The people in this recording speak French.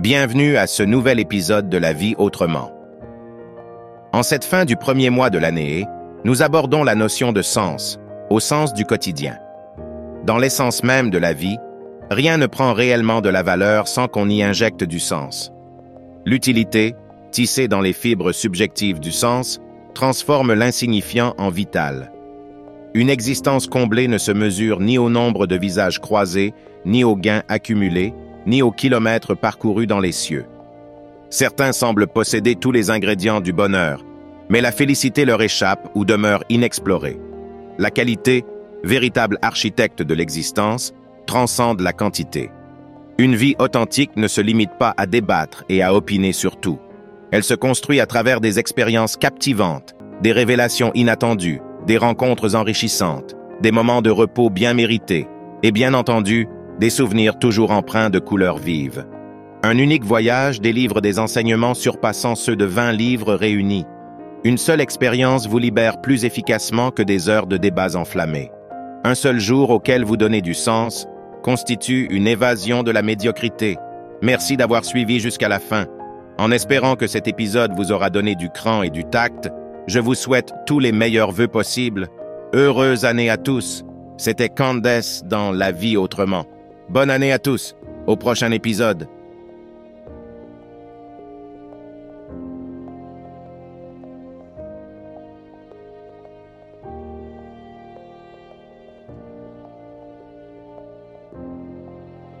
Bienvenue à ce nouvel épisode de La vie autrement. En cette fin du premier mois de l'année, nous abordons la notion de sens, au sens du quotidien. Dans l'essence même de la vie, rien ne prend réellement de la valeur sans qu'on y injecte du sens. L'utilité, tissée dans les fibres subjectives du sens, transforme l'insignifiant en vital. Une existence comblée ne se mesure ni au nombre de visages croisés, ni aux gains accumulés, ni aux kilomètres parcourus dans les cieux. Certains semblent posséder tous les ingrédients du bonheur, mais la félicité leur échappe ou demeure inexplorée. La qualité, véritable architecte de l'existence, transcende la quantité. Une vie authentique ne se limite pas à débattre et à opiner sur tout. Elle se construit à travers des expériences captivantes, des révélations inattendues, des rencontres enrichissantes, des moments de repos bien mérités, et bien entendu, des souvenirs toujours empreints de couleurs vives. Un unique voyage délivre des enseignements surpassant ceux de 20 livres réunis. Une seule expérience vous libère plus efficacement que des heures de débats enflammés. Un seul jour auquel vous donnez du sens constitue une évasion de la médiocrité. Merci d'avoir suivi jusqu'à la fin. En espérant que cet épisode vous aura donné du cran et du tact, je vous souhaite tous les meilleurs vœux possibles. Heureuse année à tous. C'était Candace dans La vie autrement. Bonne année à tous. Au prochain épisode.